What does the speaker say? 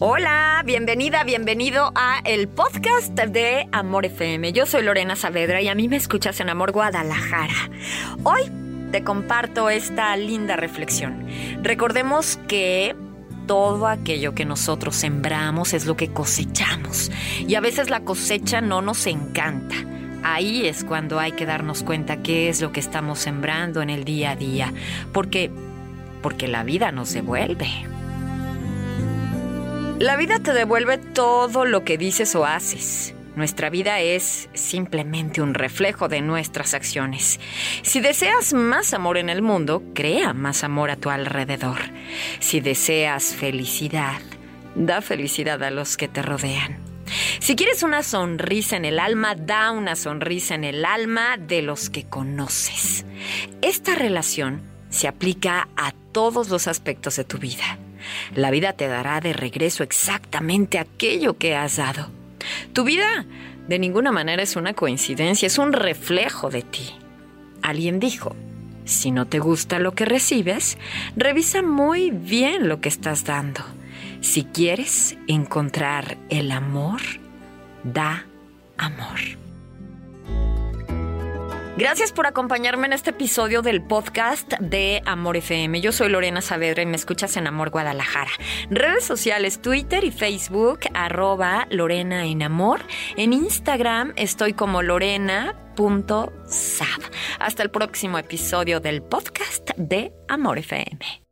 Hola, bienvenida, bienvenido a el podcast de Amor FM. Yo soy Lorena Saavedra y a mí me escuchas en Amor Guadalajara. Hoy te comparto esta linda reflexión. Recordemos que todo aquello que nosotros sembramos es lo que cosechamos y a veces la cosecha no nos encanta. Ahí es cuando hay que darnos cuenta qué es lo que estamos sembrando en el día a día, porque porque la vida nos devuelve. La vida te devuelve todo lo que dices o haces. Nuestra vida es simplemente un reflejo de nuestras acciones. Si deseas más amor en el mundo, crea más amor a tu alrededor. Si deseas felicidad, da felicidad a los que te rodean. Si quieres una sonrisa en el alma, da una sonrisa en el alma de los que conoces. Esta relación se aplica a todos los aspectos de tu vida. La vida te dará de regreso exactamente aquello que has dado. Tu vida de ninguna manera es una coincidencia, es un reflejo de ti. Alguien dijo, si no te gusta lo que recibes, revisa muy bien lo que estás dando. Si quieres encontrar el amor, da amor. Gracias por acompañarme en este episodio del podcast de Amor FM. Yo soy Lorena Saavedra y me escuchas en Amor Guadalajara. Redes sociales, Twitter y Facebook, arroba Lorena en Amor. En Instagram estoy como lorena.sab. Hasta el próximo episodio del podcast de Amor FM.